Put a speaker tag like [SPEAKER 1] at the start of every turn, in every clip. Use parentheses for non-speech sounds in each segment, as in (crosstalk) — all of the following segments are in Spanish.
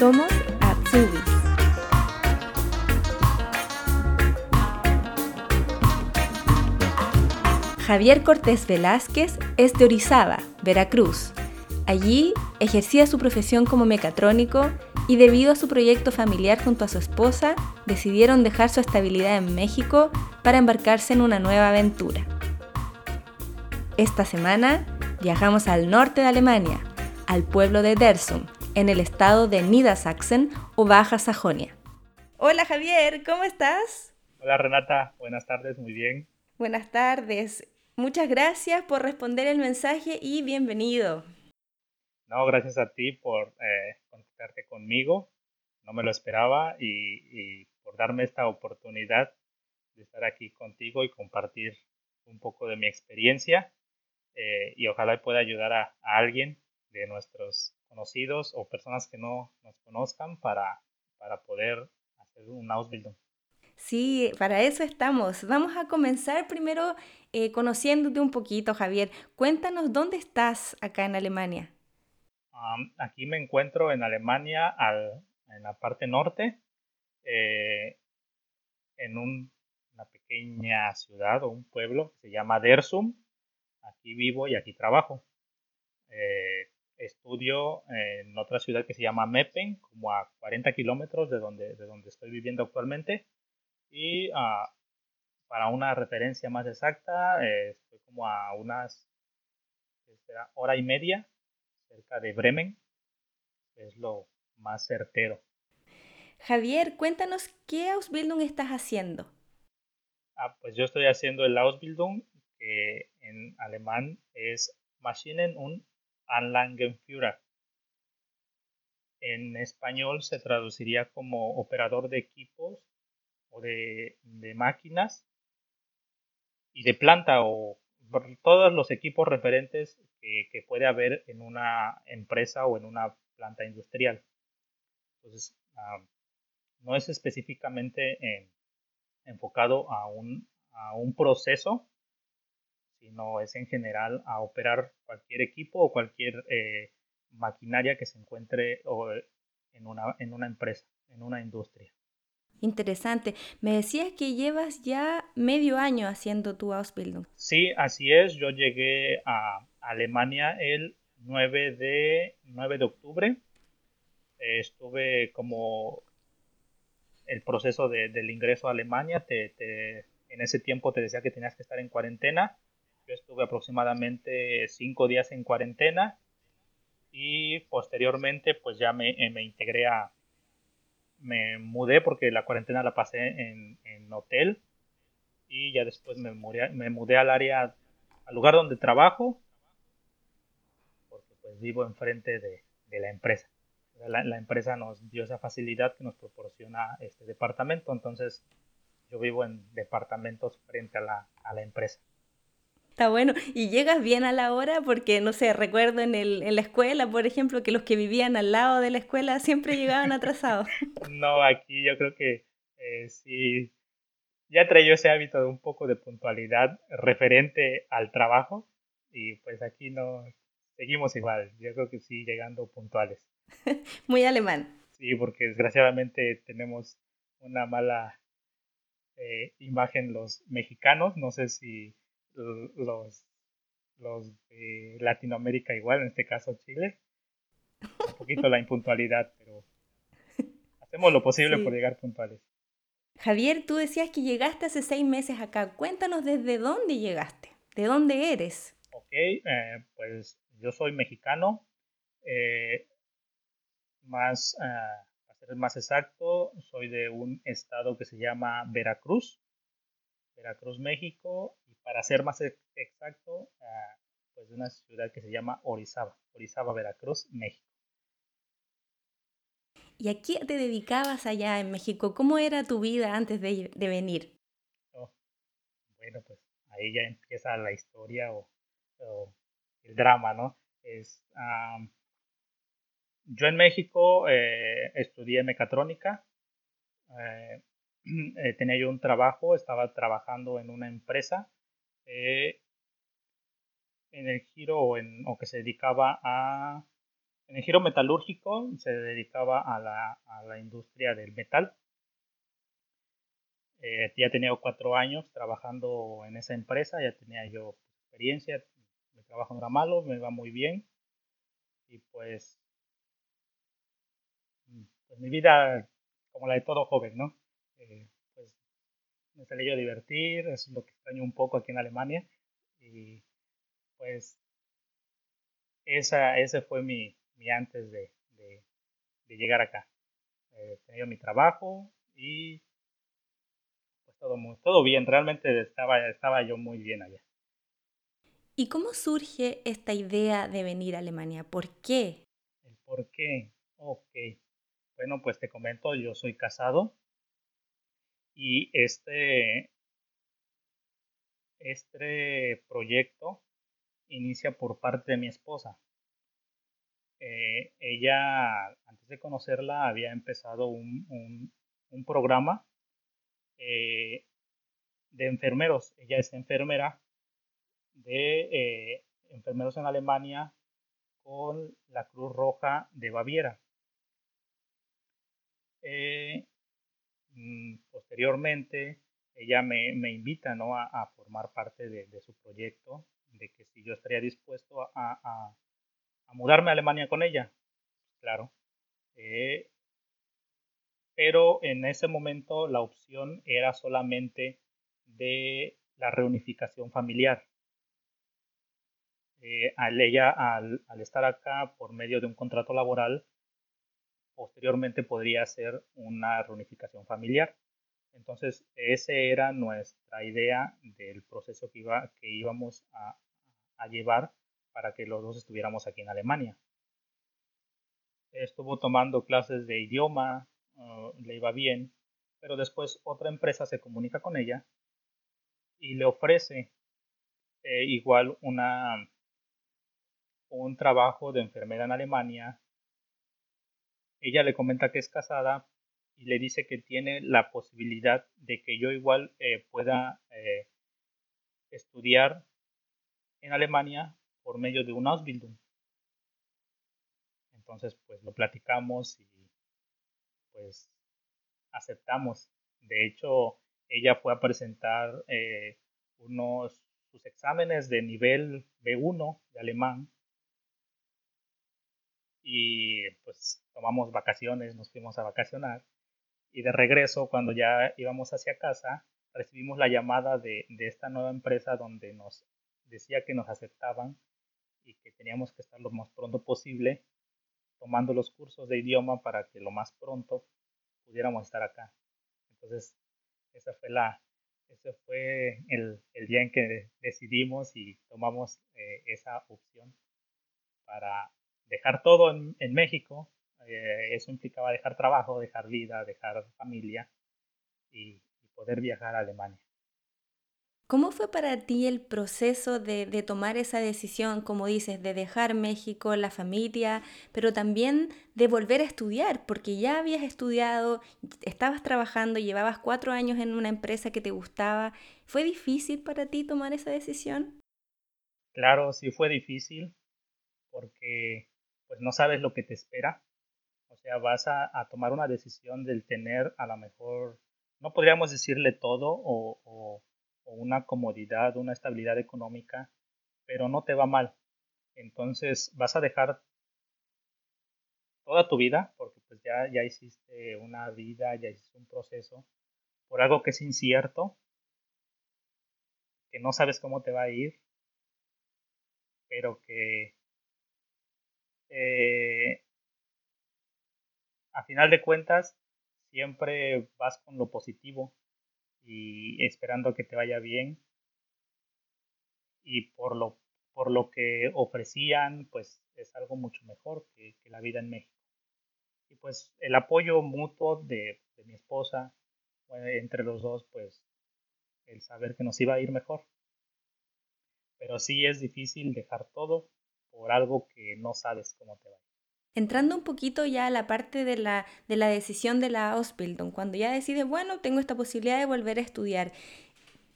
[SPEAKER 1] Somos Atsubis. Javier Cortés Velázquez es de Orizaba, Veracruz. Allí ejercía su profesión como mecatrónico y debido a su proyecto familiar junto a su esposa, decidieron dejar su estabilidad en México para embarcarse en una nueva aventura. Esta semana viajamos al norte de Alemania, al pueblo de Dersum, en el estado de Niedersachsen o Baja Sajonia. Hola Javier, ¿cómo estás?
[SPEAKER 2] Hola Renata, buenas tardes, muy bien.
[SPEAKER 1] Buenas tardes, muchas gracias por responder el mensaje y bienvenido.
[SPEAKER 2] No, gracias a ti por eh, contactarte conmigo. No me lo esperaba y, por darme esta oportunidad de estar aquí contigo y compartir un poco de mi experiencia. Eh, y ojalá pueda ayudar a, alguien de nuestros conocidos o personas que no nos conozcan para, para poder hacer un Ausbildung.
[SPEAKER 1] Sí, para eso estamos. Vamos a comenzar primero eh, conociéndote un poquito, Javier. Cuéntanos dónde estás acá en Alemania
[SPEAKER 2] aquí me encuentro en Alemania, en la parte norte, eh, en una pequeña ciudad o un pueblo que se llama Dersum. Aquí vivo y aquí trabajo. Eh, estudio en otra ciudad que se llama Meppen, como a 40 kilómetros de donde, de donde estoy viviendo actualmente. Y ah, para una referencia más exacta, eh, estoy como a unas hora y media cerca de Bremen, es lo más certero.
[SPEAKER 1] Javier, cuéntanos qué Ausbildung estás haciendo.
[SPEAKER 2] Ah, pues yo estoy haciendo el Ausbildung, que en alemán es Maschinen und Anlagenführer. En español se traduciría como operador de equipos o de, máquinas y de planta o todos los equipos referentes que, puede haber en una empresa o en una planta industrial. Entonces, no es específicamente enfocado a un proceso, sino es en general a operar cualquier equipo o cualquier eh, maquinaria que se encuentre en, una, en una empresa, en una industria.
[SPEAKER 1] Interesante. Me decías que llevas ya medio año haciendo tu Ausbildung.
[SPEAKER 2] Sí, así es. Yo llegué a Alemania el 9 de, 9 de octubre. estuve como el proceso del ingreso a Alemania. en ese tiempo te decía que tenías que estar en cuarentena. Yo estuve aproximadamente cinco días en cuarentena y posteriormente pues ya me, me integré a, me mudé porque la cuarentena la pasé en, hotel y ya después me mudé al área, al lugar donde trabajo, porque pues vivo enfrente de, de la empresa. La, la, empresa nos dio esa facilidad que nos proporciona este departamento, entonces yo vivo en departamentos frente a la, a la empresa.
[SPEAKER 1] Está bueno. Y llegas bien a la hora porque, no sé, recuerdo en, el, en la escuela, por ejemplo, que los que vivían al lado de la escuela siempre llegaban atrasados. (laughs)
[SPEAKER 2] no, aquí yo creo que eh, sí, ya traía ese hábito de un poco de puntualidad referente al trabajo y pues aquí no, seguimos igual. Yo creo que sí, llegando puntuales. (laughs)
[SPEAKER 1] Muy alemán.
[SPEAKER 2] Sí, porque desgraciadamente tenemos una mala eh, imagen los mexicanos. No sé si los, los de Latinoamérica igual, en este caso Chile. Un poquito la impuntualidad, pero hacemos lo posible por llegar puntuales.
[SPEAKER 1] Javier, tú decías que llegaste hace seis meses acá. Cuéntanos desde dónde llegaste, de dónde eres.
[SPEAKER 2] Ok, eh, pues yo soy mexicano. Eh, más, uh, para ser más exacto, soy de un estado que se llama Veracruz, Veracruz, México, para ser más exacto, pues de una ciudad que se llama Orizaba, Orizaba, Veracruz, México.
[SPEAKER 1] ¿Y a qué te dedicabas allá en México? ¿Cómo era tu vida antes de, venir?
[SPEAKER 2] Oh, bueno, pues ahí ya empieza la historia o, el drama, ¿no? Es, yo en México eh, estudié mecatrónica, eh, (clears throat) eh, tenía yo un trabajo, estaba trabajando en una empresa eh, en el giro o, en, o que se dedicaba a, en en giro metalúrgico se dedicaba a la, a la industria del metal. Eh, ya tenía cuatro años trabajando en esa empresa, ya tenía yo experiencia, mi trabajo no era malo, me iba muy bien. Y pues, pues mi vida, como la de todo joven, ¿no? Eh, me salí yo a divertir, es lo que extraño un poco aquí en Alemania. Y pues esa, ese fue mi, mi antes de, de, llegar acá. Eh, tenía mi trabajo y pues todo, muy, todo bien, realmente estaba, estaba yo muy bien allá.
[SPEAKER 1] ¿Y cómo surge esta idea de venir a Alemania? ¿Por qué?
[SPEAKER 2] El por qué. Ok. Bueno, pues te comento, yo soy casado y este, este proyecto inicia por parte de mi esposa. Eh, ella, antes de conocerla, había empezado un, un, programa eh, de enfermeros. Ella es enfermera de eh, enfermeros en Alemania con la Cruz Roja de Baviera. Posteriormente, ella me, me invita ¿no? a, formar parte de, su proyecto, de que si yo estaría dispuesto a, a, a mudarme a Alemania con ella. Claro. Eh, pero en ese momento la opción era solamente de la reunificación familiar. Eh, ella, al, estar acá por medio de un contrato laboral, posteriormente podría ser una reunificación familiar. Entonces, esa era nuestra idea del proceso que, iba, que íbamos a, llevar para que los dos estuviéramos aquí en Alemania. Estuvo tomando clases de idioma, uh, le iba bien, pero después otra empresa se comunica con ella y le ofrece eh, igual una, un trabajo de enfermera en Alemania. Ella le comenta que es casada y le dice que tiene la posibilidad de que yo igual eh, pueda eh, estudiar en Alemania por medio de un Ausbildung. Entonces, pues lo platicamos y pues aceptamos. De hecho, ella fue a presentar eh, unos sus exámenes de nivel B1 de alemán y pues tomamos vacaciones, nos fuimos a vacacionar y de regreso cuando ya íbamos hacia casa recibimos la llamada de, de esta nueva empresa donde nos decía que nos aceptaban y que teníamos que estar lo más pronto posible tomando los cursos de idioma para que lo más pronto pudiéramos estar acá. Entonces, esa fue la, ese fue el, el día en que decidimos y tomamos eh, esa opción para dejar todo en, en México. Eh, eso implicaba dejar trabajo, dejar vida, dejar familia y, y poder viajar a Alemania.
[SPEAKER 1] ¿Cómo fue para ti el proceso de, de, tomar esa decisión, como dices, de dejar México, la familia, pero también de volver a estudiar? Porque ya habías estudiado, estabas trabajando, llevabas cuatro años en una empresa que te gustaba. ¿Fue difícil para ti tomar esa decisión?
[SPEAKER 2] Claro, sí fue difícil, porque pues no sabes lo que te espera. O sea, vas a, a tomar una decisión del tener a lo mejor, no podríamos decirle todo o, o una comodidad, una estabilidad económica, pero no te va mal. Entonces vas a dejar toda tu vida, porque pues ya, ya hiciste una vida, ya hiciste un proceso, por algo que es incierto, que no sabes cómo te va a ir, pero que eh, a final de cuentas siempre vas con lo positivo y esperando que te vaya bien. Y por lo, por lo que ofrecían, pues es algo mucho mejor que, la vida en México. Y pues el apoyo mutuo de, de mi esposa, entre los dos, pues el saber que nos iba a ir mejor. Pero sí es difícil dejar todo por algo que no sabes cómo te va.
[SPEAKER 1] Entrando un poquito ya a la parte de la, de la decisión de la Ausbildung, cuando ya decides, bueno, tengo esta posibilidad de volver a estudiar,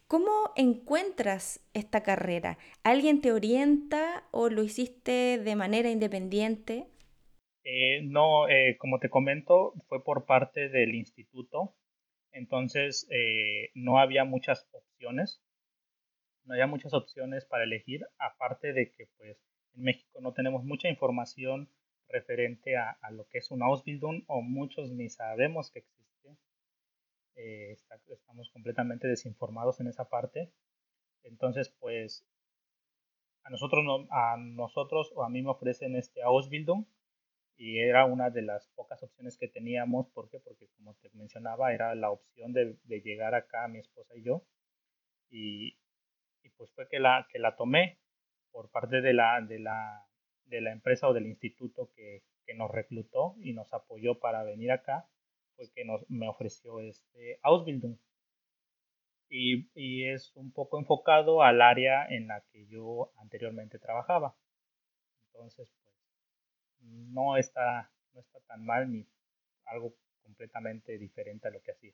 [SPEAKER 1] ¿cómo encuentras esta carrera? ¿Alguien te orienta o lo hiciste de manera independiente?
[SPEAKER 2] Eh, no, eh, como te comento, fue por parte del instituto, entonces eh, no había muchas opciones, no había muchas opciones para elegir, aparte de que pues en México no tenemos mucha información referente a, lo que es un Ausbildung o muchos ni sabemos que existe. estamos completamente desinformados en esa parte. Entonces, pues a nosotros, no, a nosotros o a mí me ofrecen este Ausbildung y era una de las pocas opciones que teníamos. ¿Por qué? Porque como te mencionaba, era la opción de, llegar acá mi esposa y yo. Y, pues fue que la, que la tomé por parte de la, de la, de la empresa o del instituto que, que nos reclutó y nos apoyó para venir acá, fue que nos, me ofreció este Ausbildung. Y, y, es un poco enfocado al área en la que yo anteriormente trabajaba. Entonces, no está, no está tan mal ni algo completamente diferente a lo que hacía.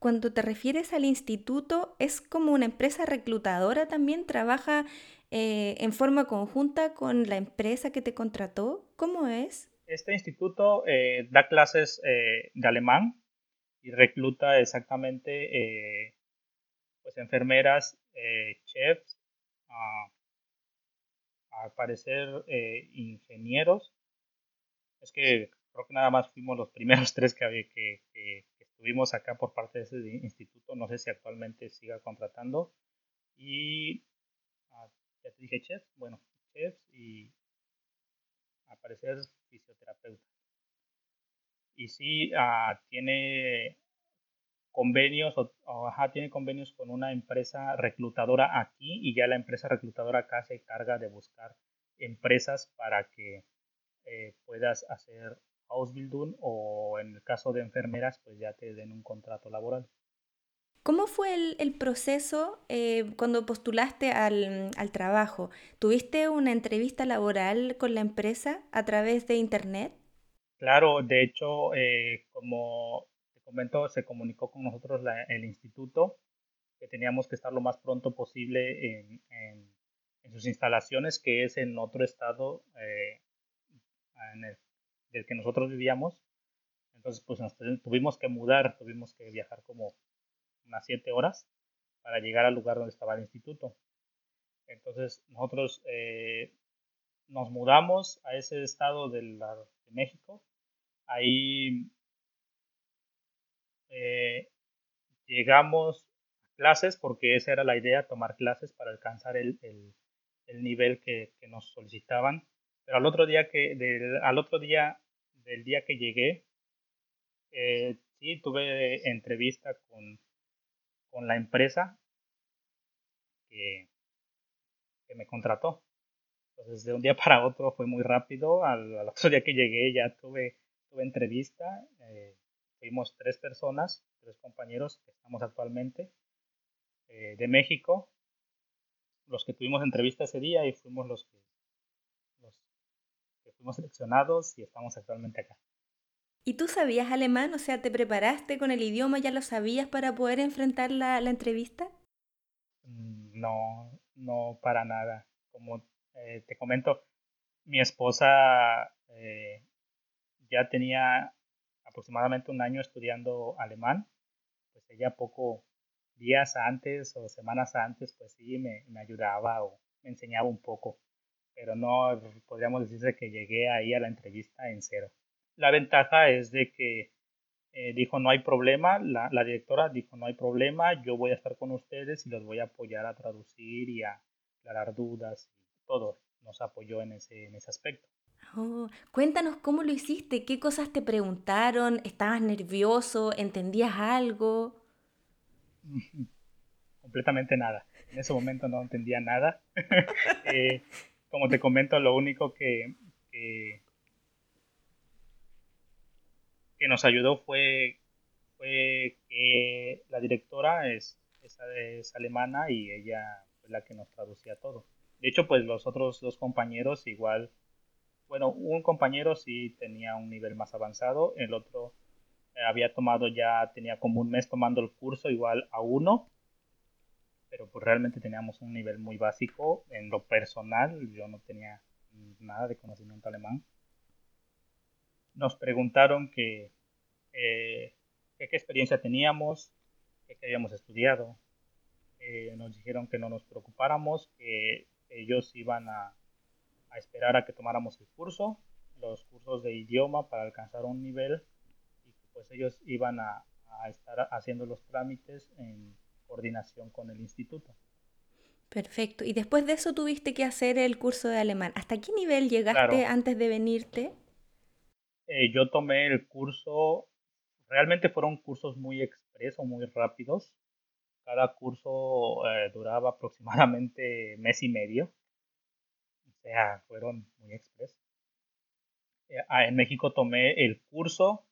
[SPEAKER 1] Cuando te refieres al instituto, ¿es como una empresa reclutadora también? ¿Trabaja eh, en forma conjunta con la empresa que te contrató? ¿Cómo es?
[SPEAKER 2] Este instituto eh, da clases eh, de alemán y recluta exactamente pues enfermeras, chefs, uh, al parecer ingenieros. Es que creo que nada más fuimos los (laughs) primeros tres que, que, que, estuvimos acá por parte de ese instituto. No sé si actualmente siga contratando. Y ah, ya te dije chef, bueno, chefs y al parecer fisioterapeuta. Y sí, uh, tiene convenios o, tiene convenios con una empresa reclutadora aquí y ya la empresa reclutadora acá se encarga de buscar empresas para que eh, puedas hacer Ausbildung o en el caso de enfermeras pues ya te den un contrato laboral.
[SPEAKER 1] ¿Cómo fue el, proceso eh, cuando postulaste al, al, trabajo? ¿Tuviste una entrevista laboral con la empresa a través de internet?
[SPEAKER 2] Claro, de hecho, eh, como momento se comunicó con nosotros el instituto que teníamos que estar lo más pronto posible en, en, sus instalaciones, que es en otro estado eh, en el, del que nosotros vivíamos. Entonces, pues nos tuvimos que mudar, tuvimos que viajar como unas siete horas para llegar al lugar donde estaba el instituto. Entonces, nosotros eh, nos mudamos a ese estado de, la, de México. Ahí eh, llegamos a clases porque esa era la idea, tomar clases para alcanzar el, nivel que, nos solicitaban. Pero al otro día que, del, al otro día del día que llegué, eh, sí tuve entrevista con, con la empresa que, que, me contrató. Entonces de un día para otro fue muy rápido. Al, otro día que llegué ya tuve, tuve entrevista. Eh, fuimos tres personas, tres compañeros que estamos actualmente eh, de México, los que tuvimos entrevista ese día y fuimos los que fuimos seleccionados y estamos actualmente acá.
[SPEAKER 1] ¿Y tú sabías alemán? O sea, ¿te preparaste con el idioma? ¿Ya lo sabías para poder enfrentar la, la entrevista?
[SPEAKER 2] Mm, no, no para nada. Como eh, te comento, mi esposa eh, ya tenía aproximadamente un año estudiando alemán, pues ella poco días antes o semanas antes, pues sí, me, me ayudaba o me enseñaba un poco, pero no podríamos decirse que llegué ahí a la entrevista en cero. La ventaja es de que eh, dijo no hay problema, la, la, directora dijo no hay problema, yo voy a estar con ustedes y los voy a apoyar a traducir y a aclarar dudas y todo, nos apoyó en ese, en ese aspecto.
[SPEAKER 1] Oh, cuéntanos cómo lo hiciste, qué cosas te preguntaron, estabas nervioso, entendías algo. (laughs)
[SPEAKER 2] Completamente nada. En ese momento no entendía nada. (laughs) Eh, como te comento, lo único que, que, nos ayudó fue, fue que la directora es, es alemana y ella fue la que nos traducía todo. De hecho, pues los otros dos compañeros igual bueno, un compañero sí tenía un nivel más avanzado, el otro eh, había tomado ya, tenía como un mes tomando el curso igual a uno, pero pues realmente teníamos un nivel muy básico. En lo personal, yo no tenía nada de conocimiento alemán. Nos preguntaron que, eh, qué experiencia teníamos, qué habíamos estudiado. Eh, nos dijeron que no nos preocupáramos, que ellos iban a, a esperar a que tomáramos el curso, los cursos de idioma para alcanzar un nivel y que pues ellos iban a, a estar haciendo los trámites en coordinación con el instituto.
[SPEAKER 1] Perfecto. Y después de eso tuviste que hacer el curso de alemán. ¿Hasta qué nivel llegaste antes de venirte?
[SPEAKER 2] Eh, yo tomé el curso, realmente fueron cursos muy expresos, muy rápidos. Cada curso eh, duraba aproximadamente (laughs) mes y medio. O sea, fueron muy expresos. Eh, ah, en México tomé el curso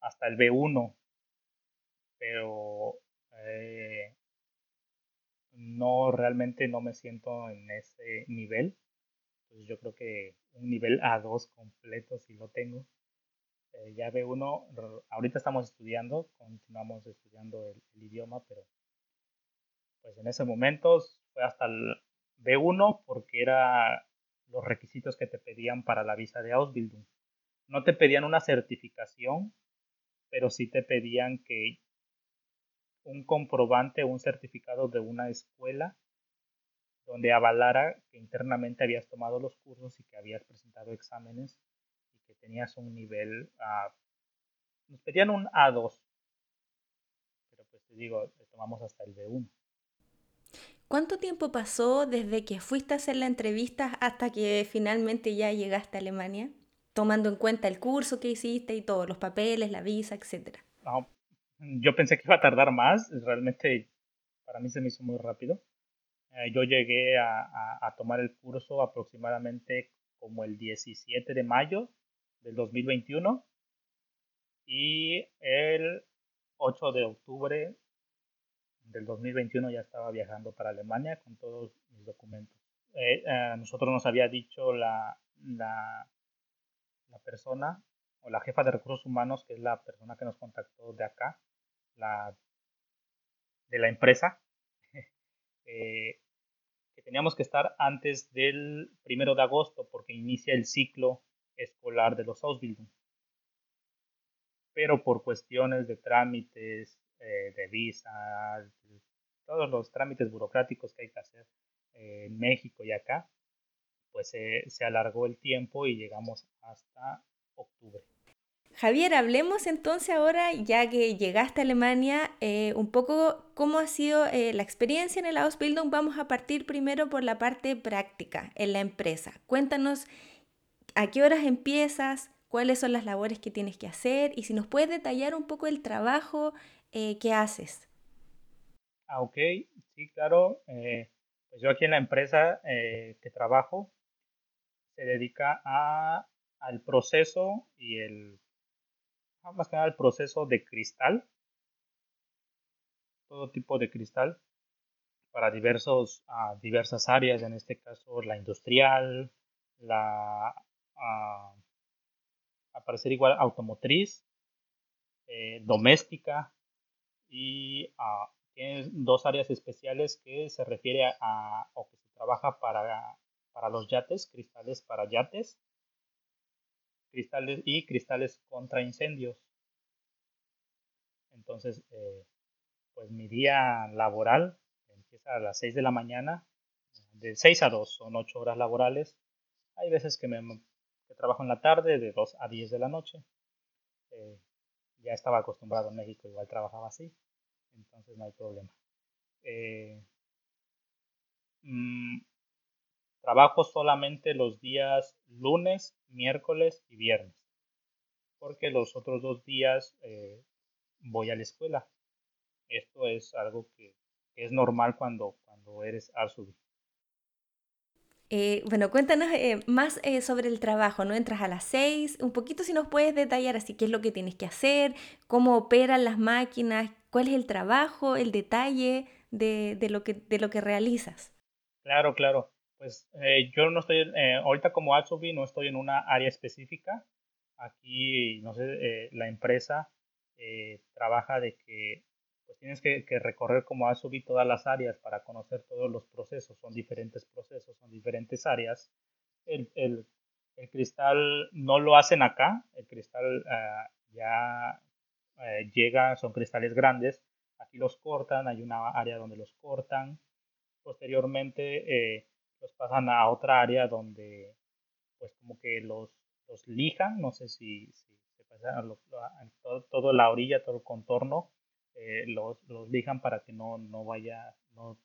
[SPEAKER 2] hasta el B1, pero no realmente no me siento en ese nivel. Pues yo creo que un nivel A2 completo si lo tengo. Eh, ya B1, ahorita estamos estudiando, continuamos estudiando el, idioma, pero pues en ese momento fue hasta el B1 porque era los requisitos que te pedían para la visa de Ausbildung. No te pedían una certificación, pero sí te pedían que un comprobante o un certificado de una escuela donde avalara que internamente habías tomado los cursos y que habías presentado exámenes y que tenías un nivel, uh, nos pedían un A2, pero pues te digo, tomamos hasta el B1.
[SPEAKER 1] ¿Cuánto tiempo pasó desde que fuiste a hacer la entrevista hasta que finalmente ya llegaste a Alemania? Tomando en cuenta el curso que hiciste y todos los papeles, la visa, etcétera.
[SPEAKER 2] No, yo pensé que iba a tardar más, realmente para mí se me hizo muy rápido. Eh, yo llegué a, tomar el curso aproximadamente como el 17 de mayo del 2021 y el 8 de octubre del 2021 ya estaba viajando para Alemania con todos mis documentos. Eh, eh, nosotros nos había dicho la, la, la persona o la jefa de recursos humanos, que es la persona que nos contactó de acá, de la empresa, (laughs) eh, que teníamos que estar antes del primero de agosto porque inicia el ciclo escolar de los Ausbildung. Pero por cuestiones de trámites, eh, de visa, todos los trámites burocráticos que hay que hacer en México y acá, pues se alargó el tiempo y llegamos hasta octubre.
[SPEAKER 1] Javier, hablemos entonces ahora, ya que llegaste a Alemania, eh, un poco cómo ha sido eh, la experiencia en el Ausbildung. Vamos a partir primero por la parte práctica en la empresa. Cuéntanos a qué horas empiezas, cuáles son las labores que tienes que hacer y si nos puedes detallar un poco el trabajo eh, que haces.
[SPEAKER 2] Ah, ok, sí, claro. pues yo aquí en la empresa que trabajo se dedica a, al proceso y el más que nada el proceso de cristal, todo tipo de cristal para diversos, ah, diversas áreas, en este caso la industrial, la, uh, parecer igual automotriz, eh, doméstica y dos áreas especiales que se refiere a, o que se trabaja para, para los yates, cristales para yates cristales y cristales contra incendios. Entonces, eh, pues mi día laboral empieza a las 6 de la mañana, de 6 a 2, son 8 horas laborales. Hay veces que, me, trabajo en la tarde, de 2 a 10 de la noche. Eh, ya estaba acostumbrado en México, igual trabajaba así, entonces no hay problema. Eh, mm, Trabajo solamente los días lunes, miércoles y viernes, porque los otros dos días eh, voy a la escuela. Esto es algo que, es normal cuando, cuando eres Arsubi.
[SPEAKER 1] Eh, bueno, cuéntanos eh, más sobre el trabajo, ¿no? Entras a las seis, un poquito si nos puedes detallar así qué es lo que tienes que hacer, cómo operan las máquinas, cuál es el trabajo, el detalle de, de lo, que, de lo que realizas.
[SPEAKER 2] Claro, claro pues eh, yo no estoy, eh, ahorita como Atsubi no estoy en una área específica. Aquí, no sé, eh, la empresa trabaja de que pues tienes que, recorrer como Atsubi todas las áreas para conocer todos los procesos. Son diferentes procesos, son diferentes áreas. el, el, cristal no lo hacen acá, el cristal ah, ya eh, llega, son cristales grandes, aquí los cortan, hay una área donde los cortan, posteriormente eh, los pasan a otra área donde pues como que los, los lijan, no sé si, se pasa todo, toda la orilla, todo el contorno, eh, los, los lijan para que no, no vaya, no,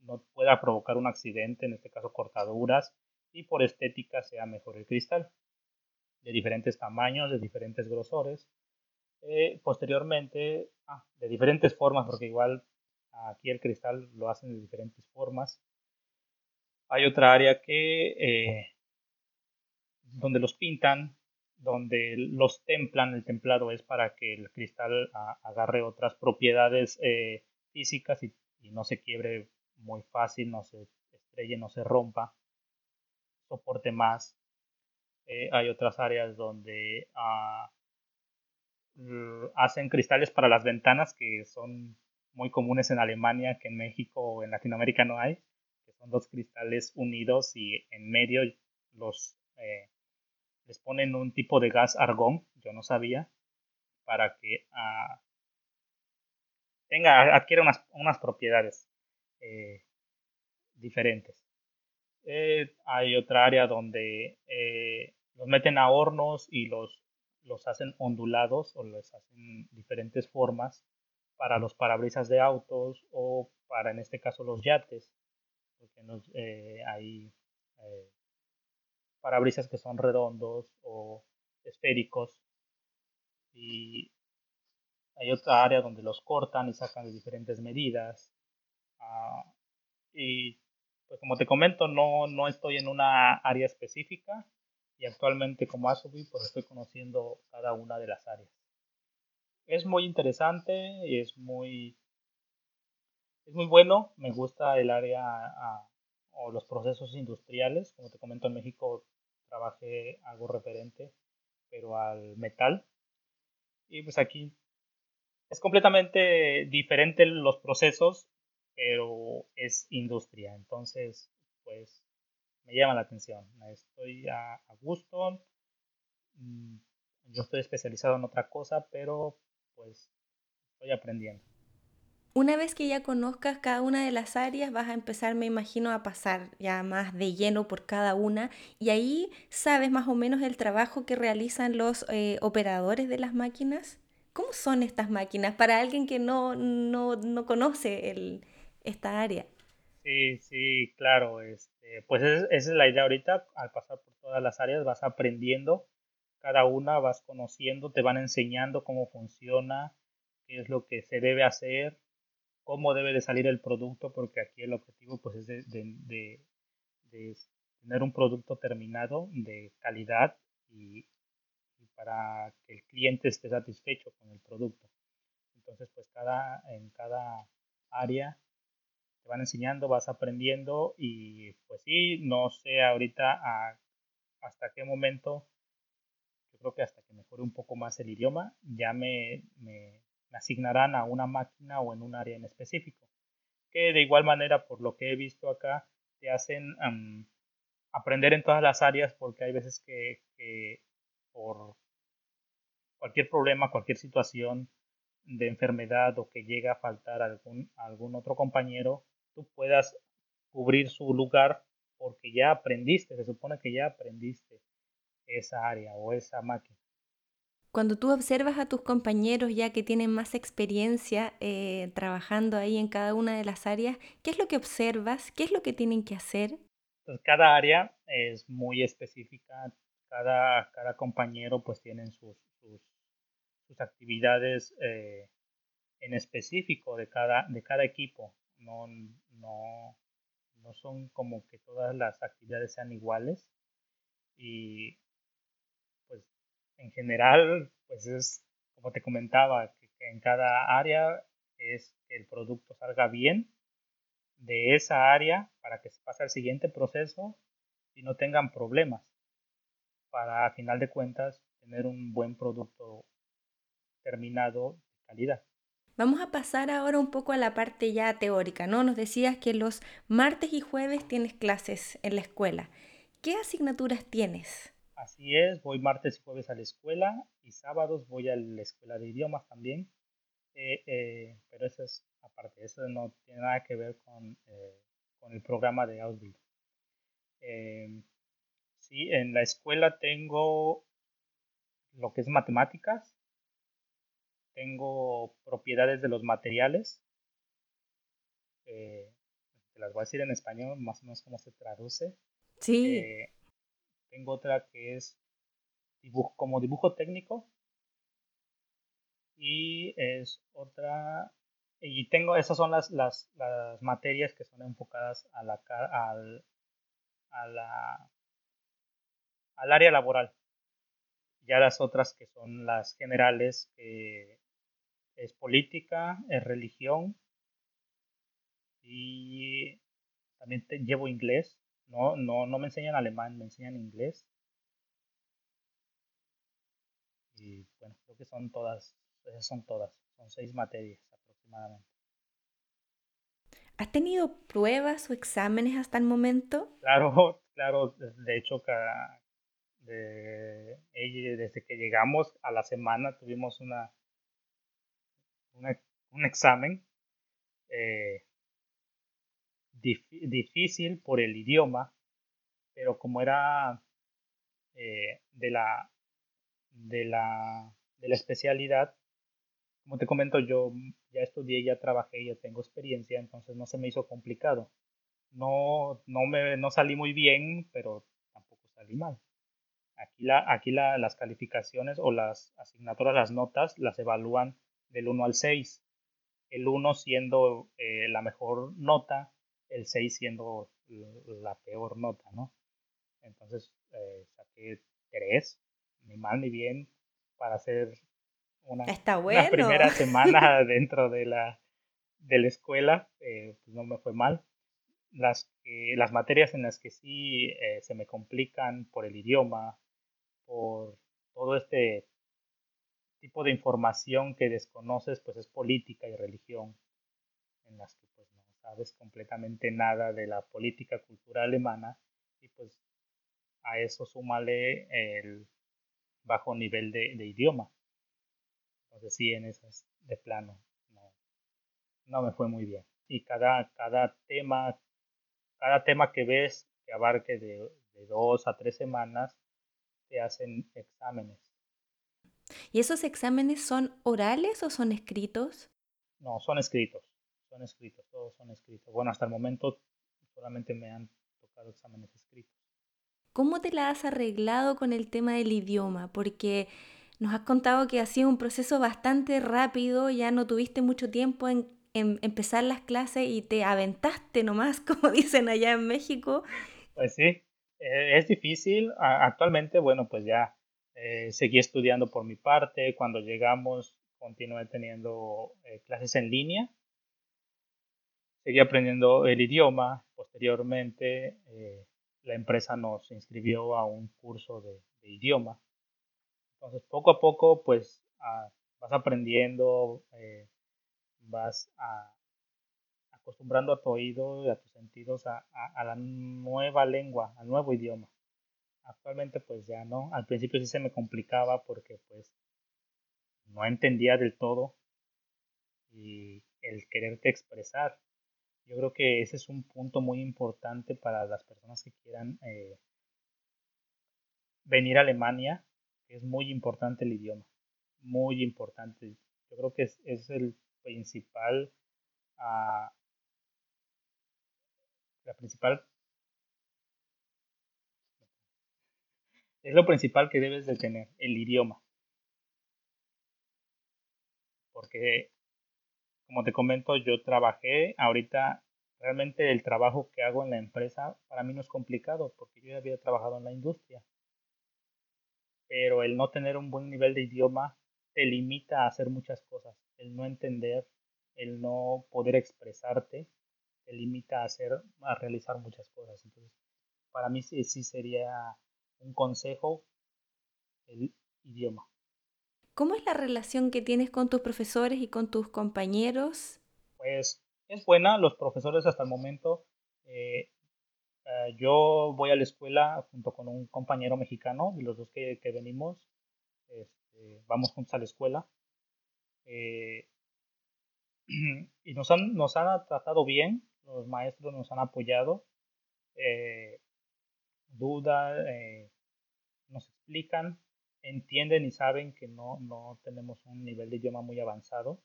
[SPEAKER 2] no pueda provocar un accidente, en este caso cortaduras, y por estética sea mejor el cristal, de diferentes tamaños, de diferentes grosores. Eh, posteriormente, ah, de diferentes formas, porque igual aquí el cristal lo hacen de diferentes formas. Hay otra área que eh, donde los pintan, donde los templan. El templado es para que el cristal agarre otras propiedades eh, físicas y, no se quiebre muy fácil, no se estrelle, no se rompa, soporte más. Eh, hay otras áreas donde ah, hacen cristales para las ventanas que son muy comunes en Alemania, que en México o en Latinoamérica no hay, son dos cristales unidos y en medio los eh, les ponen un tipo de gas argón, yo no sabía, para que uh, tenga, adquiera unas, unas propiedades eh, diferentes. Eh, hay otra área donde los meten a hornos y los, los hacen ondulados o les hacen diferentes formas para los parabrisas de autos o para en este caso los yates, porque nos, hay parabrisas que son redondos o esféricos. Y hay otra área donde los cortan y sacan de diferentes medidas. Ah, y pues como te comento no, no estoy en una área específica y actualmente como Asobi pues estoy conociendo cada una de las áreas. Es muy interesante y es muy es muy bueno me gusta el área ah, o los procesos industriales como te comento en México trabajé algo referente, pero al metal. Y pues aquí es completamente diferente los procesos, pero es industria. Entonces, pues me llama la atención. Estoy a, a gusto. Mm, yo estoy especializado en otra cosa, pero pues estoy aprendiendo.
[SPEAKER 1] Una vez que ya conozcas cada una de las áreas, vas a empezar, me imagino, a pasar ya más de lleno por cada una y ahí sabes más o menos el trabajo que realizan los eh, operadores de las máquinas. ¿Cómo son estas máquinas para alguien que no, no, no conoce esta área?
[SPEAKER 2] Sí, sí, claro. Este, pues esa es la idea ahorita. Al pasar por todas las áreas vas aprendiendo cada una, vas conociendo, te van enseñando cómo funciona, qué es lo que se debe hacer cómo debe de salir el producto, porque aquí el objetivo pues es de, tener un producto terminado de calidad y, para que el cliente esté satisfecho con el producto. Entonces pues cada, en cada área te van enseñando, vas aprendiendo y pues sí, no sé ahorita hasta qué momento, yo creo que hasta que mejore un poco más el idioma, ya me asignarán a una máquina o en un área en específico. Que de igual manera, por lo que he visto acá, te hacen aprender en todas las áreas porque hay veces que, por cualquier problema, cualquier situación de enfermedad o que llega a faltar algún, algún otro compañero, tú puedas cubrir su lugar porque ya aprendiste, se supone que ya aprendiste esa área o esa máquina.
[SPEAKER 1] Cuando tú observas a tus compañeros ya que tienen más experiencia eh, trabajando ahí en cada una de las áreas, ¿qué es lo que observas? ¿Qué es lo que tienen que hacer?
[SPEAKER 2] Pues cada área es muy específica, cada, cada compañero pues tienen sus, sus, actividades eh, en específico de cada, de cada equipo. No, no, no son como que todas las actividades sean iguales y en general, pues es, como te comentaba, que, en cada área es que el producto salga bien de esa área para que se pase al siguiente proceso y no tengan problemas para a final de cuentas tener un buen producto terminado de calidad.
[SPEAKER 1] Vamos a pasar ahora un poco a la parte ya teórica, ¿no? Nos decías que los martes y jueves tienes clases en la escuela. ¿Qué asignaturas tienes?
[SPEAKER 2] Así es, voy martes y jueves a la escuela y sábados voy a la escuela de idiomas también. Eh, eh, pero eso es aparte, eso no tiene nada que ver con, eh, con el programa de Ausbildung. sí, en la escuela tengo lo que es matemáticas, tengo propiedades de los materiales, te las voy a decir en español, más o menos cómo se traduce.
[SPEAKER 1] Sí.
[SPEAKER 2] Tengo otra que es dibujo, como dibujo técnico, y es otra y tengo esas son las, las, materias que son enfocadas a la al, a la al área laboral. Ya las otras que son las generales que es política es religión y también llevo inglés no no no me enseñan alemán me enseñan inglés y bueno creo que son todas esas son todas, son seis materias aproximadamente.
[SPEAKER 1] ¿Has tenido pruebas o exámenes hasta el momento?
[SPEAKER 2] Claro, (laughs) claro, de hecho, de, desde que llegamos a la semana tuvimos una, un examen eh, difícil por el idioma, pero como era eh, de la de la de la especialidad como te comento, yo ya estudié, ya trabajé, ya tengo experiencia, entonces no se me hizo complicado. No, no, me, no salí muy bien, pero tampoco salí mal. Aquí, la, aquí la, las calificaciones o las asignaturas, las notas, las evalúan del 1 al 6. El 1 siendo eh, la mejor nota, el 6 siendo la peor nota, ¿no? Entonces eh, saqué 3, ni mal ni bien, para hacer una, primera (laughs) semana dentro de la, de la escuela, eh, pues no me fue mal. Las, las materias en las que sí eh, se me complican por el idioma, por todo este tipo de información que desconoces, pues es política y religión, en las que sabes completamente nada de la política cultural alemana y pues a eso súmale el bajo nivel de idioma. Entonces sí, en esas de plano no, no me fue muy bien. Y cada, cada tema, cada tema que ves que abarque de, de dos a tres semanas, te hacen exámenes.
[SPEAKER 1] ¿Y esos exámenes son orales o son escritos?
[SPEAKER 2] No, son escritos, son escritos, todos son escritos. Bueno, hasta el momento solamente me han tocado exámenes escritos.
[SPEAKER 1] ¿Cómo te la has arreglado con el tema del idioma? Porque nos has contado que ha sido un proceso bastante rápido, ya no tuviste mucho tiempo en, empezar las clases y te aventaste nomás, (laughs) como dicen allá en México.
[SPEAKER 2] Pues sí, eh, es difícil. Actualmente, bueno, pues ya eh, seguí estudiando por mi parte. Cuando llegamos, continué teniendo eh, clases en línea. Seguí aprendiendo el idioma. Posteriormente, la empresa nos inscribió a un curso de idioma entonces, poco a poco, pues, vas aprendiendo, eh, vas acostumbrando a tu oído y a tus sentidos a, la nueva lengua, al nuevo idioma. Actualmente, pues ya no. Al principio sí se me complicaba porque, pues, no entendía del todo y el quererte expresar. Yo creo que ese es un punto muy importante para las personas que quieran eh, venir a Alemania es muy importante el idioma, muy importante. Yo creo que es, el principal, ah, la principal, es lo principal que debes de tener, el idioma. Porque, como te comento, yo trabajé, ahorita realmente el trabajo que hago en la empresa para mí no es complicado, porque yo ya había trabajado en la industria pero el no tener un buen nivel de idioma te limita a hacer muchas cosas. El no entender, el no poder expresarte, te limita a hacer, a realizar muchas cosas. Entonces, para mí sí, sí sería un consejo el idioma.
[SPEAKER 1] ¿Cómo es la relación que tienes con tus profesores y con tus compañeros?
[SPEAKER 2] Pues es buena, los profesores hasta el momento eh, eh, yo voy a la escuela junto con un compañero mexicano, de los dos que, venimos, este, vamos juntos a la escuela. Eh, (clears throat) y nos han, nos han tratado bien, los maestros nos han apoyado, eh, duda, nos explican, entienden y saben que no, no tenemos un nivel de idioma muy avanzado.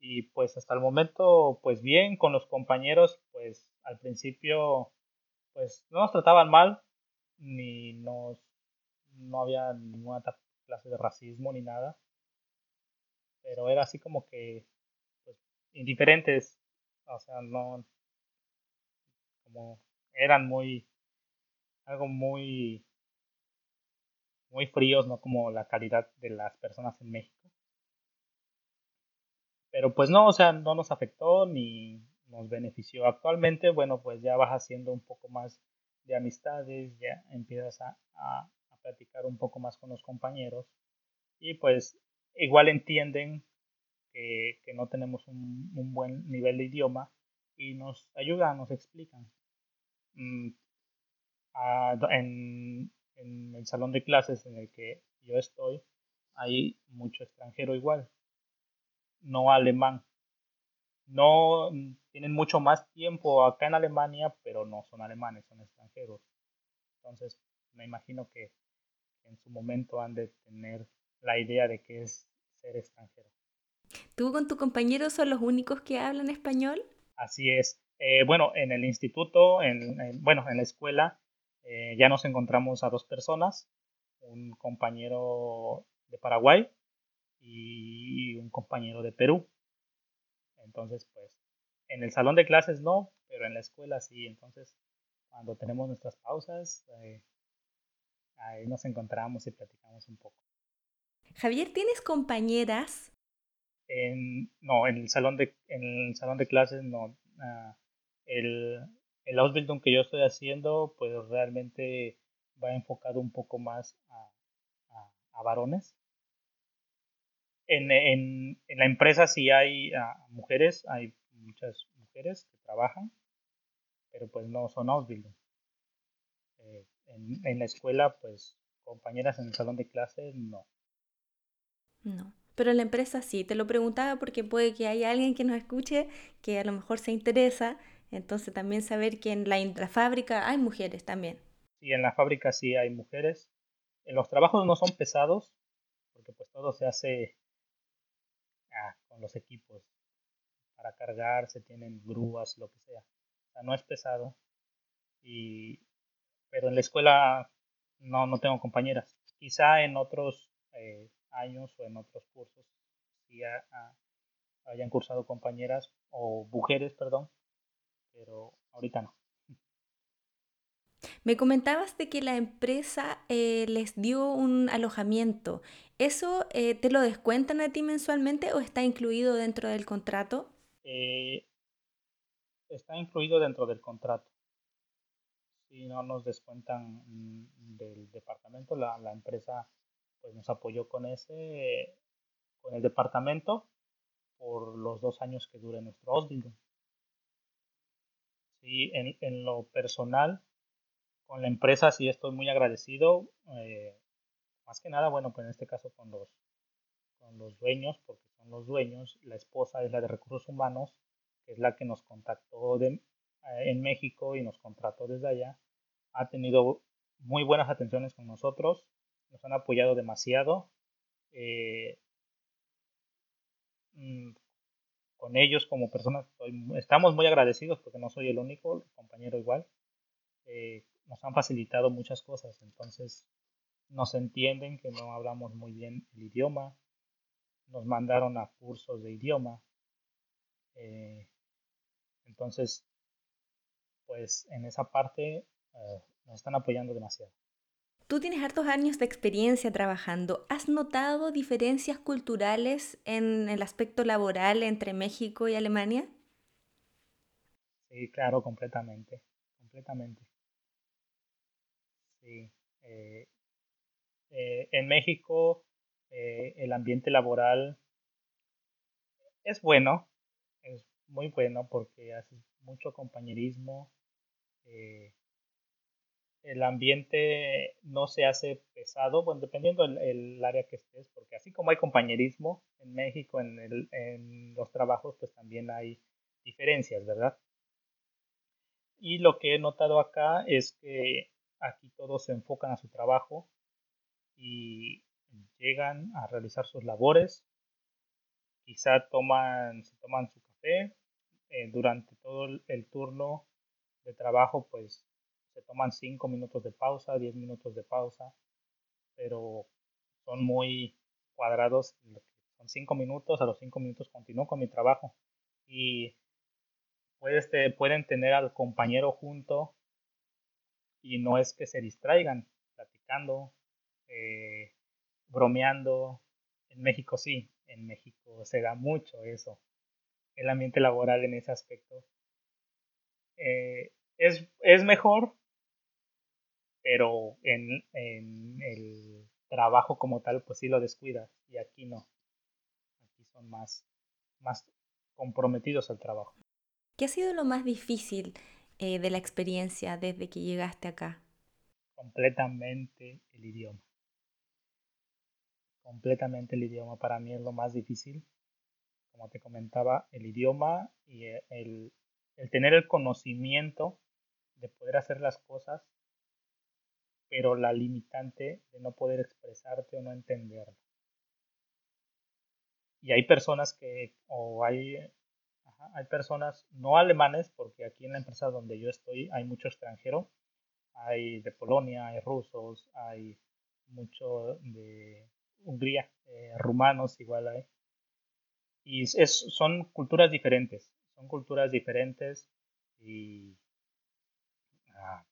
[SPEAKER 2] Y pues hasta el momento, pues bien, con los compañeros, pues al principio, pues no nos trataban mal, ni nos, no había ninguna clase de racismo ni nada. Pero era así como que, pues, indiferentes, o sea, no, como eran muy, algo muy, muy fríos, no como la calidad de las personas en México. Pero pues no, o sea, no nos afectó ni nos benefició. Actualmente, bueno, pues ya vas haciendo un poco más de amistades, ya empiezas a, a, platicar un poco más con los compañeros y pues igual entienden que, que no tenemos un, un, buen nivel de idioma y nos ayudan, nos explican. Mm, en, en el salón de clases en el que yo estoy, hay mucho extranjero igual no alemán. No tienen mucho más tiempo acá en Alemania, pero no son alemanes, son extranjeros. Entonces, me imagino que en su momento han de tener la idea de que es ser extranjero.
[SPEAKER 1] ¿Tú con tu compañero son los únicos que hablan español?
[SPEAKER 2] Así es. Eh, bueno, en el instituto, en, bueno, en la escuela, eh, ya nos encontramos a dos personas, un compañero de Paraguay y un compañero de Perú. Entonces, pues, en el salón de clases no, pero en la escuela sí. Entonces, cuando tenemos nuestras pausas, eh, ahí nos encontramos y platicamos un poco.
[SPEAKER 1] Javier, ¿tienes compañeras?
[SPEAKER 2] no, en el salón de, en el salón de clases no. Uh, el, el Ausbildung que yo estoy haciendo, pues realmente va enfocado un poco más a, varones en, la empresa sí hay mujeres, hay muchas mujeres que trabajan, pero pues no son Ausbildung. Eh, en, la escuela, pues compañeras en el salón de clases, no.
[SPEAKER 1] No, pero en la empresa sí. Te lo preguntaba porque puede que haya alguien que nos escuche que a lo mejor se interesa. Entonces también saber que en la intrafábrica hay mujeres también.
[SPEAKER 2] Sí, en la fábrica sí hay mujeres. En los trabajos no son pesados, porque pues todo se hace con los equipos. Para cargar se tienen grúas, lo que sea. O sea, no es pesado. Y, pero en la escuela no, no tengo compañeras. Quizá en otros eh, años o en otros cursos sí hayan cursado compañeras o mujeres, perdón, pero ahorita no.
[SPEAKER 1] Me comentabas de que la empresa eh, les dio un alojamiento. ¿Eso eh, te lo descuentan a ti mensualmente o está incluido dentro del contrato?
[SPEAKER 2] Eh, está incluido dentro del contrato. Si no nos descuentan del departamento, la, la empresa pues nos apoyó con ese, con el departamento por los dos años que dure nuestro Ausbildung. Sí, en, en lo personal, con la empresa sí estoy muy agradecido. Eh, más que nada, bueno, pues en este caso con los, con los dueños, porque son los dueños. La esposa es la de recursos humanos, que es la que nos contactó eh, en México y nos contrató desde allá. Ha tenido muy buenas atenciones con nosotros, nos han apoyado demasiado. Eh, mm, con ellos como personas estamos muy agradecidos porque no soy el único, el compañero igual nos han facilitado muchas cosas, entonces nos entienden que no hablamos muy bien el idioma, nos mandaron a cursos de idioma, eh, entonces pues en esa parte eh, nos están apoyando demasiado.
[SPEAKER 1] Tú tienes hartos años de experiencia trabajando. ¿Has notado diferencias culturales en el aspecto laboral entre México y Alemania?
[SPEAKER 2] Sí, claro, completamente, completamente. Sí. Eh, eh, en México eh, el ambiente laboral es bueno, es muy bueno porque hace mucho compañerismo, el ambiente no se hace pesado, bueno, dependiendo del área que estés, porque así como hay compañerismo en México, en, el, en los trabajos, pues también hay diferencias, ¿verdad? Y lo que he notado acá es que aquí todos se enfocan a su trabajo y llegan a realizar sus labores, quizá toman, se toman su café, eh, durante todo el turno de trabajo pues se toman 5 minutos de pausa, 10 minutos de pausa, pero son muy cuadrados, son 5 minutos, a los 5 minutos continúo con mi trabajo y puedes, pueden tener al compañero junto y no es que se distraigan platicando, eh, bromeando. En México sí, en México se da mucho eso. El ambiente laboral en ese aspecto eh, es, es, mejor, pero en, en, el trabajo como tal, pues sí lo descuidas y aquí no. Aquí son más, más comprometidos al trabajo.
[SPEAKER 1] ¿Qué ha sido lo más difícil eh, de la experiencia desde que llegaste acá?
[SPEAKER 2] Completamente el idioma completamente el idioma. Para mí es lo más difícil. Como te comentaba, el idioma y e, el, tener el conocimiento de poder hacer las cosas, pero la limitante de no poder expresarte o no entenderlo. Y hay personas que, o hay, hay personas no alemanes, porque aquí en la empresa donde yo estoy hay mucho extranjero, hay de Polonia, hay rusos, hay mucho de Hungría, eh, rumanos igual hay. Y es, son culturas diferentes, son culturas diferentes y ah,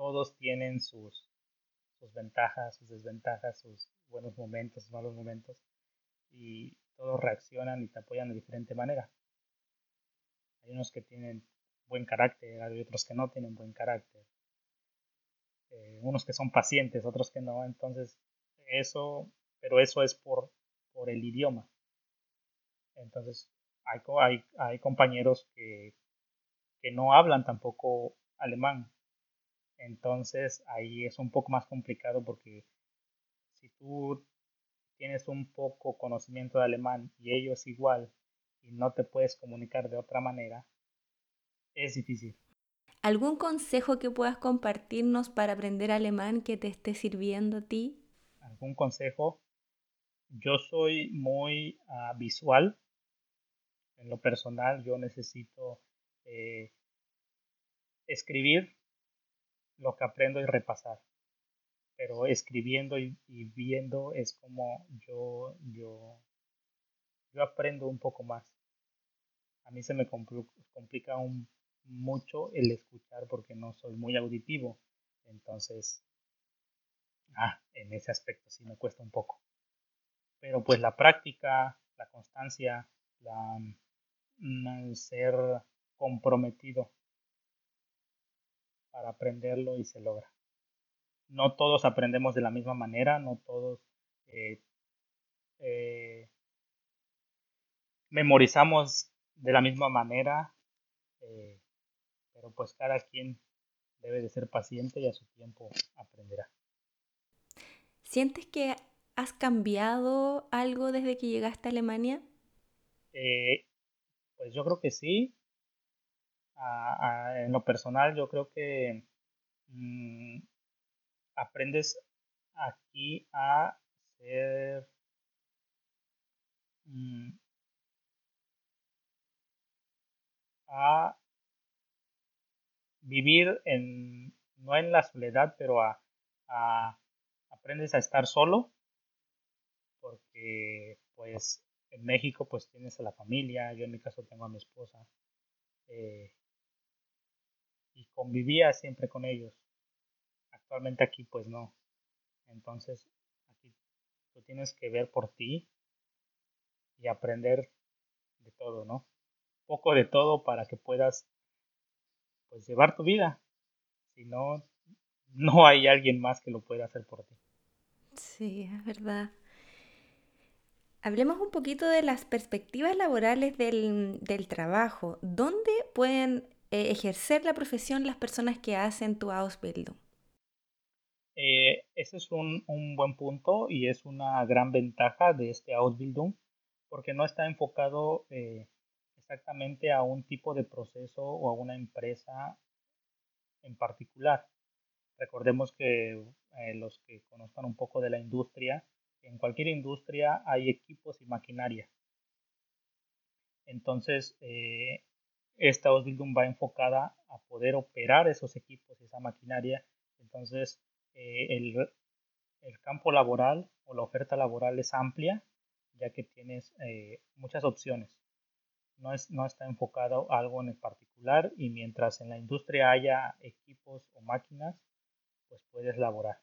[SPEAKER 2] todos tienen sus, sus ventajas, sus desventajas, sus buenos momentos, sus malos momentos y todos reaccionan y te apoyan de diferente manera. Hay unos que tienen buen carácter, hay otros que no tienen buen carácter. Eh, unos que son pacientes, otros que no. Entonces, eso, pero eso es por, por el idioma. Entonces, hay, hay, hay compañeros que, que no hablan tampoco alemán. Entonces, ahí es un poco más complicado porque si tú tienes un poco conocimiento de alemán y ellos igual y no te puedes comunicar de otra manera, es difícil.
[SPEAKER 1] ¿Algún consejo que puedas compartirnos para aprender alemán que te esté sirviendo a ti?
[SPEAKER 2] un consejo. Yo soy muy ah, visual. En lo personal, yo necesito eh, escribir lo que aprendo y repasar. Pero escribiendo y, viendo es como yo, yo, yo aprendo un poco más. A mí se me complica un, mucho el escuchar porque no soy muy auditivo. Entonces, ah, en ese aspecto sí me cuesta un poco. Pero pues la práctica, la constancia, la, mm, ser comprometido para aprenderlo y se logra. No todos aprendemos de la misma manera, no todos eh, eh, memorizamos de la misma manera, eh, pero pues cada quien debe de ser paciente y a su tiempo aprenderá.
[SPEAKER 1] ¿Sientes que has cambiado algo desde que llegaste a Alemania?
[SPEAKER 2] Eh, pues yo creo que sí. En lo personal, yo creo que mm, aprendes aquí a ser mm, a vivir en no en la soledad, pero a aprendes a estar solo, porque pues en México pues tienes a la familia, yo en mi caso tengo a mi esposa, eh, y convivía siempre con ellos. Actualmente aquí pues no. Entonces aquí tú tienes que ver por ti y aprender de todo, ¿no? Poco de todo para que puedas pues llevar tu vida. Si no, no hay alguien más que lo pueda hacer por ti.
[SPEAKER 1] Sí, es verdad. Hablemos un poquito de las perspectivas laborales del, trabajo. ¿Dónde pueden eh, ejercer la profesión las personas que hacen tu Ausbildung?
[SPEAKER 2] Eh, ese es un, buen punto y es una gran ventaja de este Ausbildung porque no está enfocado eh, exactamente a un tipo de proceso o a una empresa en particular. Recordemos que eh, los que conozcan un poco de la industria, en cualquier industria hay equipos y maquinaria. Entonces, esta Ausbildung va enfocada a poder operar esos equipos y esa maquinaria. Entonces, eh, el, campo laboral o la oferta laboral es amplia, ya que tienes eh, muchas opciones. No, es, no está enfocado a algo en el particular y mientras en la industria haya equipos o máquinas, pues puedes laborar.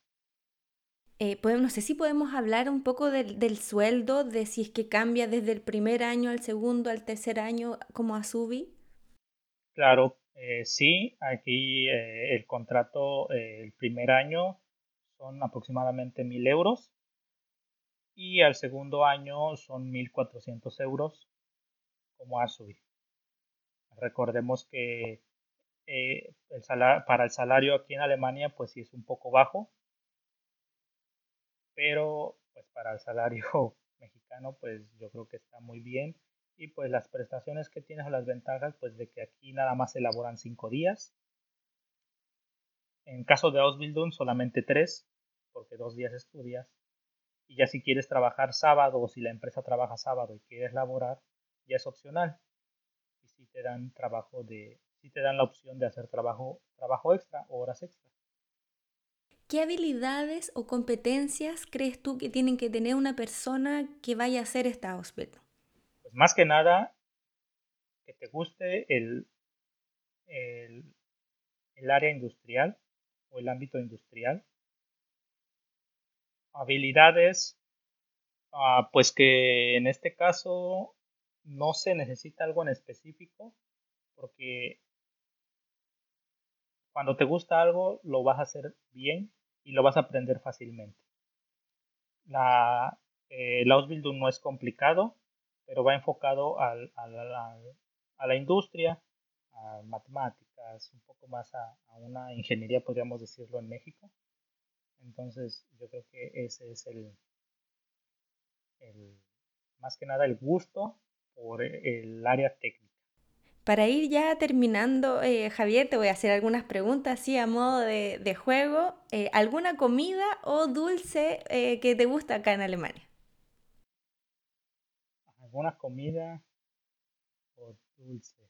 [SPEAKER 1] Eh, no sé si podemos hablar un poco del, del, sueldo, de si es que cambia desde el primer año al segundo, al tercer año, como a Subi.
[SPEAKER 2] Claro, eh, sí, aquí eh, el contrato, eh, el primer año son aproximadamente mil euros y al segundo año son 1.400 euros como ASUBI. Recordemos que el para el salario aquí en Alemania pues sí es un poco bajo, pero pues para el salario (laughs) mexicano pues yo creo que está muy bien y pues las prestaciones que tienes o las ventajas, pues de que aquí nada más se elaboran cinco días. En caso de Ausbildung solamente tres, porque dos días estudias. Y ya si quieres trabajar sábado o si la empresa trabaja sábado y quieres laborar, ya es opcional. Y si te dan trabajo de, si te dan la opción de hacer trabajo, trabajo extra o horas extra.
[SPEAKER 1] ¿Qué habilidades o competencias crees tú que tienen que tener una persona que vaya a hacer esta Ausbildung?
[SPEAKER 2] Más que nada, que te guste el, el, área industrial o el ámbito industrial. Habilidades, ah, pues que en este caso no se necesita algo en específico, porque cuando te gusta algo lo vas a hacer bien y lo vas a aprender fácilmente. La, eh, el Ausbildung no es complicado, pero va enfocado al, a la industria, a matemáticas, un poco más a, una ingeniería, podríamos decirlo, en México. Entonces, yo creo que ese es el, más que nada el gusto por el área técnica.
[SPEAKER 1] Para ir ya terminando, eh, Javier, te voy a hacer algunas preguntas así a modo de, juego. Eh, ¿Alguna comida o dulce eh, que te gusta acá en Alemania?
[SPEAKER 2] Alguna comida o dulce.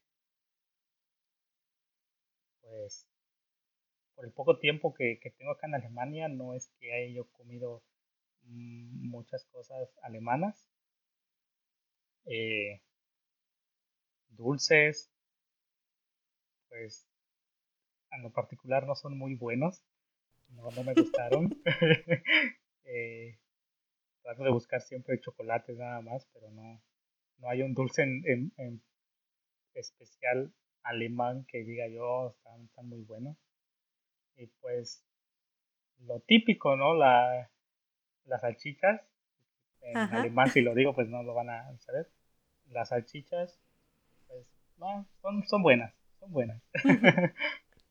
[SPEAKER 2] Pues por el poco tiempo que, tengo acá en Alemania, no es que haya yo comido mm, muchas cosas alemanas. Eh, dulces, pues en lo particular no son muy buenos. No, no me gustaron. (laughs) eh, trato de buscar siempre chocolates nada más, pero no, no hay un dulce en, especial alemán que diga yo, están, muy buenos. Y pues lo típico, ¿no? La, las salchichas. En alemán, si lo digo, pues no lo van a saber. Las salchichas, pues, no, son, son buenas, son buenas. (laughs)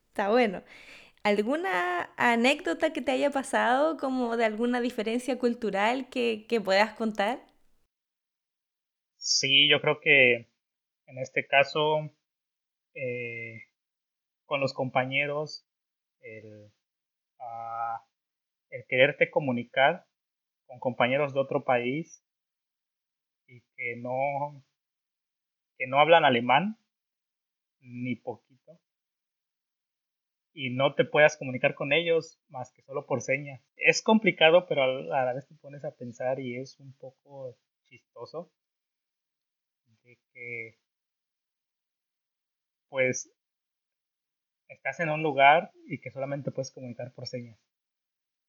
[SPEAKER 1] Está bueno. ¿Alguna anécdota que te haya pasado como de alguna diferencia cultural que, que puedas contar?
[SPEAKER 2] Sí, yo creo que en este caso, eh, con los compañeros, el, ah, el quererte comunicar con compañeros de otro país y que no, que no hablan alemán, ni poquito, y no te puedas comunicar con ellos más que solo por señas. Es complicado, pero a la vez te pones a pensar y es un poco chistoso que pues estás en un lugar y que solamente puedes comunicar por señas.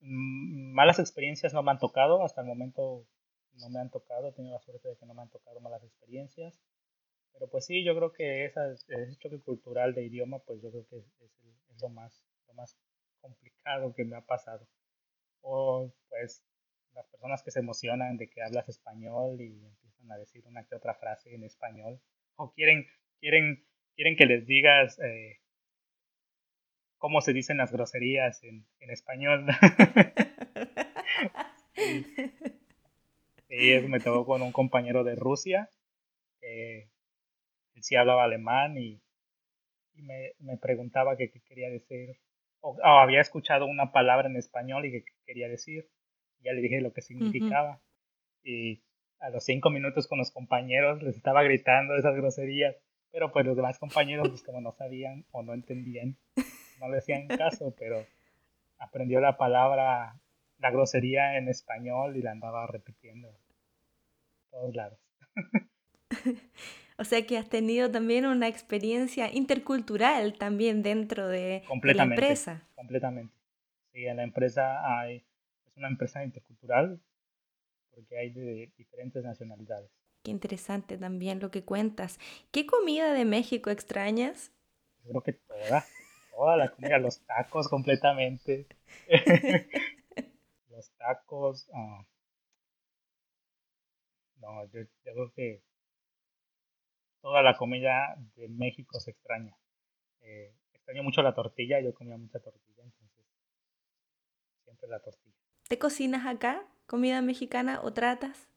[SPEAKER 2] Mm, malas experiencias no me han tocado, hasta el momento no me han tocado, he tenido la suerte de que no me han tocado malas experiencias. Pero pues sí, yo creo que esa, ese choque cultural de idioma, pues yo creo que es, lo, más, lo más complicado que me ha pasado. O pues las personas que se emocionan de que hablas español y a decir una que otra frase en español o quieren, quieren, quieren que les digas eh, cómo se dicen las groserías en, español. (laughs) y eso me tocó con un compañero de Rusia, que él sí hablaba alemán y, me, preguntaba qué, quería decir, o, había escuchado una palabra en español y qué quería decir. Ya le dije lo que significaba. Y a los cinco minutos con los compañeros les estaba gritando esas groserías, pero pues los demás compañeros pues como no sabían o no entendían, no le hacían caso, pero aprendió la palabra, la grosería en español y la andaba repitiendo todos lados. (laughs)
[SPEAKER 1] O sea que has tenido también una experiencia intercultural también dentro de, la empresa.
[SPEAKER 2] Completamente. Sí, en la empresa hay, es una empresa intercultural porque hay de diferentes nacionalidades.
[SPEAKER 1] Qué interesante también lo que cuentas. ¿Qué comida de México extrañas?
[SPEAKER 2] Yo creo que toda, toda la comida, los (laughs) tacos completamente. (laughs) los tacos. Ah. no, yo, creo que toda la comida de México se extraña. Eh, extraño mucho la tortilla, yo comía mucha tortilla, entonces siempre la tortilla.
[SPEAKER 1] ¿Te cocinas acá comida mexicana o tratas?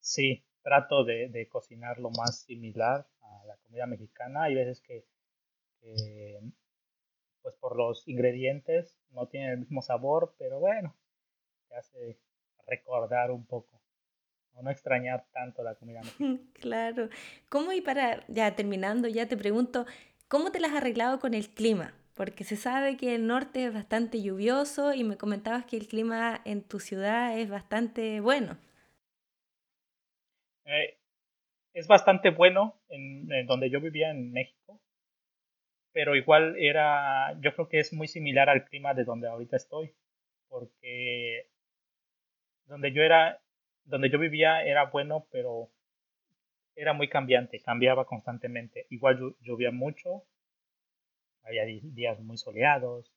[SPEAKER 2] Sí, trato de, cocinar lo más similar a la comida mexicana. Hay veces que, pues por los ingredientes no tienen el mismo sabor, pero bueno, te hace recordar un poco, o no extrañar tanto la comida mexicana. (laughs)
[SPEAKER 1] Claro. ¿Cómo y para, ya terminando, ya te pregunto, ¿cómo te las has arreglado con el clima? Porque se sabe que el norte es bastante lluvioso y me comentabas que el clima en tu ciudad es bastante bueno.
[SPEAKER 2] Eh, es bastante bueno en, donde yo vivía en México, pero igual era, yo creo que es muy similar al clima de donde ahorita estoy, porque donde yo era, donde yo vivía era bueno, pero era muy cambiante, cambiaba constantemente. Igual llovía mucho, había días muy soleados,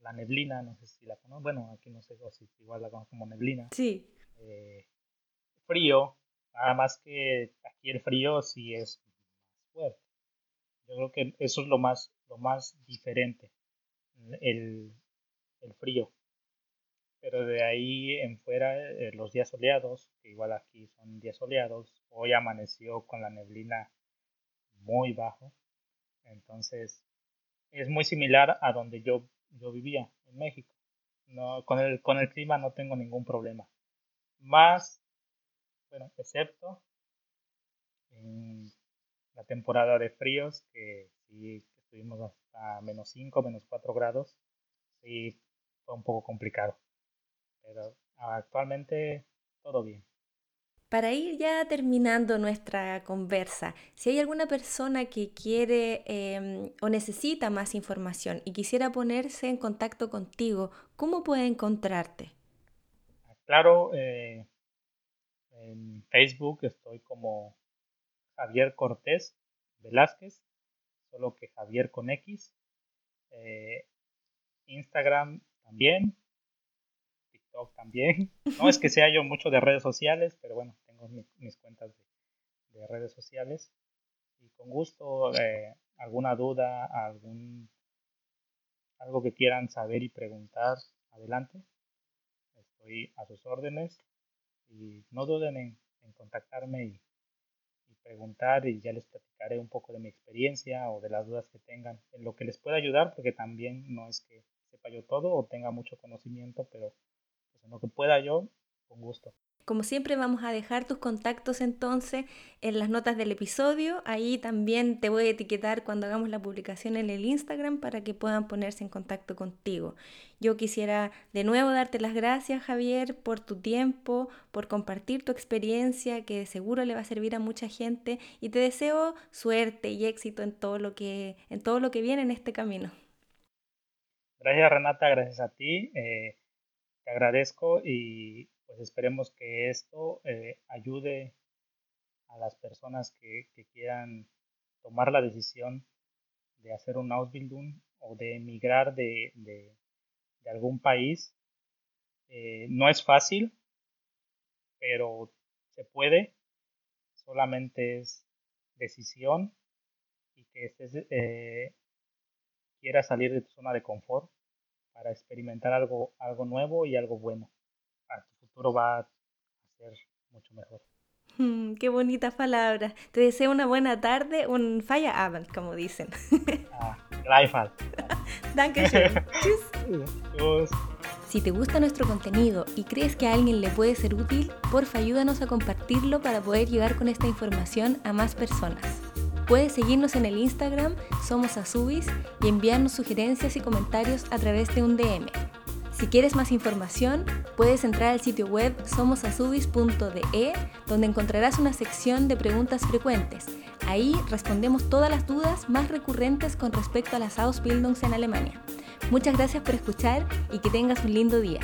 [SPEAKER 2] la neblina, no sé si la conozco, bueno, aquí no sé si igual la conozco como neblina.
[SPEAKER 1] Sí.
[SPEAKER 2] Eh, frío, Nada más que aquí el frío sí es más fuerte. Yo creo que eso es lo más, lo más diferente, el, el frío. Pero de ahí en fuera, eh, los días soleados, que igual aquí son días soleados, hoy amaneció con la neblina muy bajo. Entonces, es muy similar a donde yo, yo vivía, en México. No, con, el, con el clima no tengo ningún problema. Más bueno, excepto en la temporada de fríos, que sí estuvimos hasta menos 5, menos 4 grados, sí fue un poco complicado. Pero actualmente todo bien.
[SPEAKER 1] Para ir ya terminando nuestra conversa, si hay alguna persona que quiere em, o necesita más información y quisiera ponerse en contacto contigo, ¿cómo puede encontrarte?
[SPEAKER 2] Claro, eh, en Facebook estoy como Javier Cortés Velázquez, solo que Javier con X. Eh, Instagram también. También. No es que sea yo mucho de redes sociales, pero bueno, tengo mis cuentas de, redes sociales. Y con gusto, eh, alguna duda, algún algo que quieran saber y preguntar, adelante. Estoy a sus órdenes y no duden en, contactarme y, preguntar y ya les platicaré un poco de mi experiencia o de las dudas que tengan, en lo que les pueda ayudar, porque también no es que sepa yo todo o tenga mucho conocimiento, pero pues, en lo que pueda yo, con gusto.
[SPEAKER 1] Como siempre vamos a dejar tus contactos entonces en las notas del episodio. Ahí también te voy a etiquetar cuando hagamos la publicación en el Instagram para que puedan ponerse en contacto contigo. Yo quisiera de nuevo darte las gracias Javier por tu tiempo, por compartir tu experiencia que seguro le va a servir a mucha gente y te deseo suerte y éxito en todo lo que, en todo lo que viene en este camino.
[SPEAKER 2] Gracias Renata, gracias a ti. Eh, agradezco y pues esperemos que esto eh, ayude a las personas que, quieran tomar la decisión de hacer un Ausbildung o de emigrar de, algún país. Eh, no es fácil, pero se puede, solamente es decisión y que estés, eh, quieras salir de tu zona de confort para experimentar algo, algo nuevo y algo bueno. A tu futuro va a ser mucho mejor.
[SPEAKER 1] Mm, qué bonitas palabras. Te deseo una buena tarde, un falla abend, como dicen. (laughs)
[SPEAKER 2] Ah, gleichfalls.
[SPEAKER 1] Dankeschön. Tschüss. Si te gusta nuestro contenido y crees que a alguien le puede ser útil, porfa ayúdanos a compartirlo para poder llegar con esta información a más personas. Puedes seguirnos en el Instagram Somos Azubis y enviarnos sugerencias y comentarios a través de un DM. Si quieres más información, puedes entrar al sitio web somosazubis.de, donde encontrarás una sección de preguntas frecuentes. Ahí respondemos todas las dudas más recurrentes con respecto a las Ausbildungs en Alemania. Muchas gracias por escuchar y que tengas un lindo día.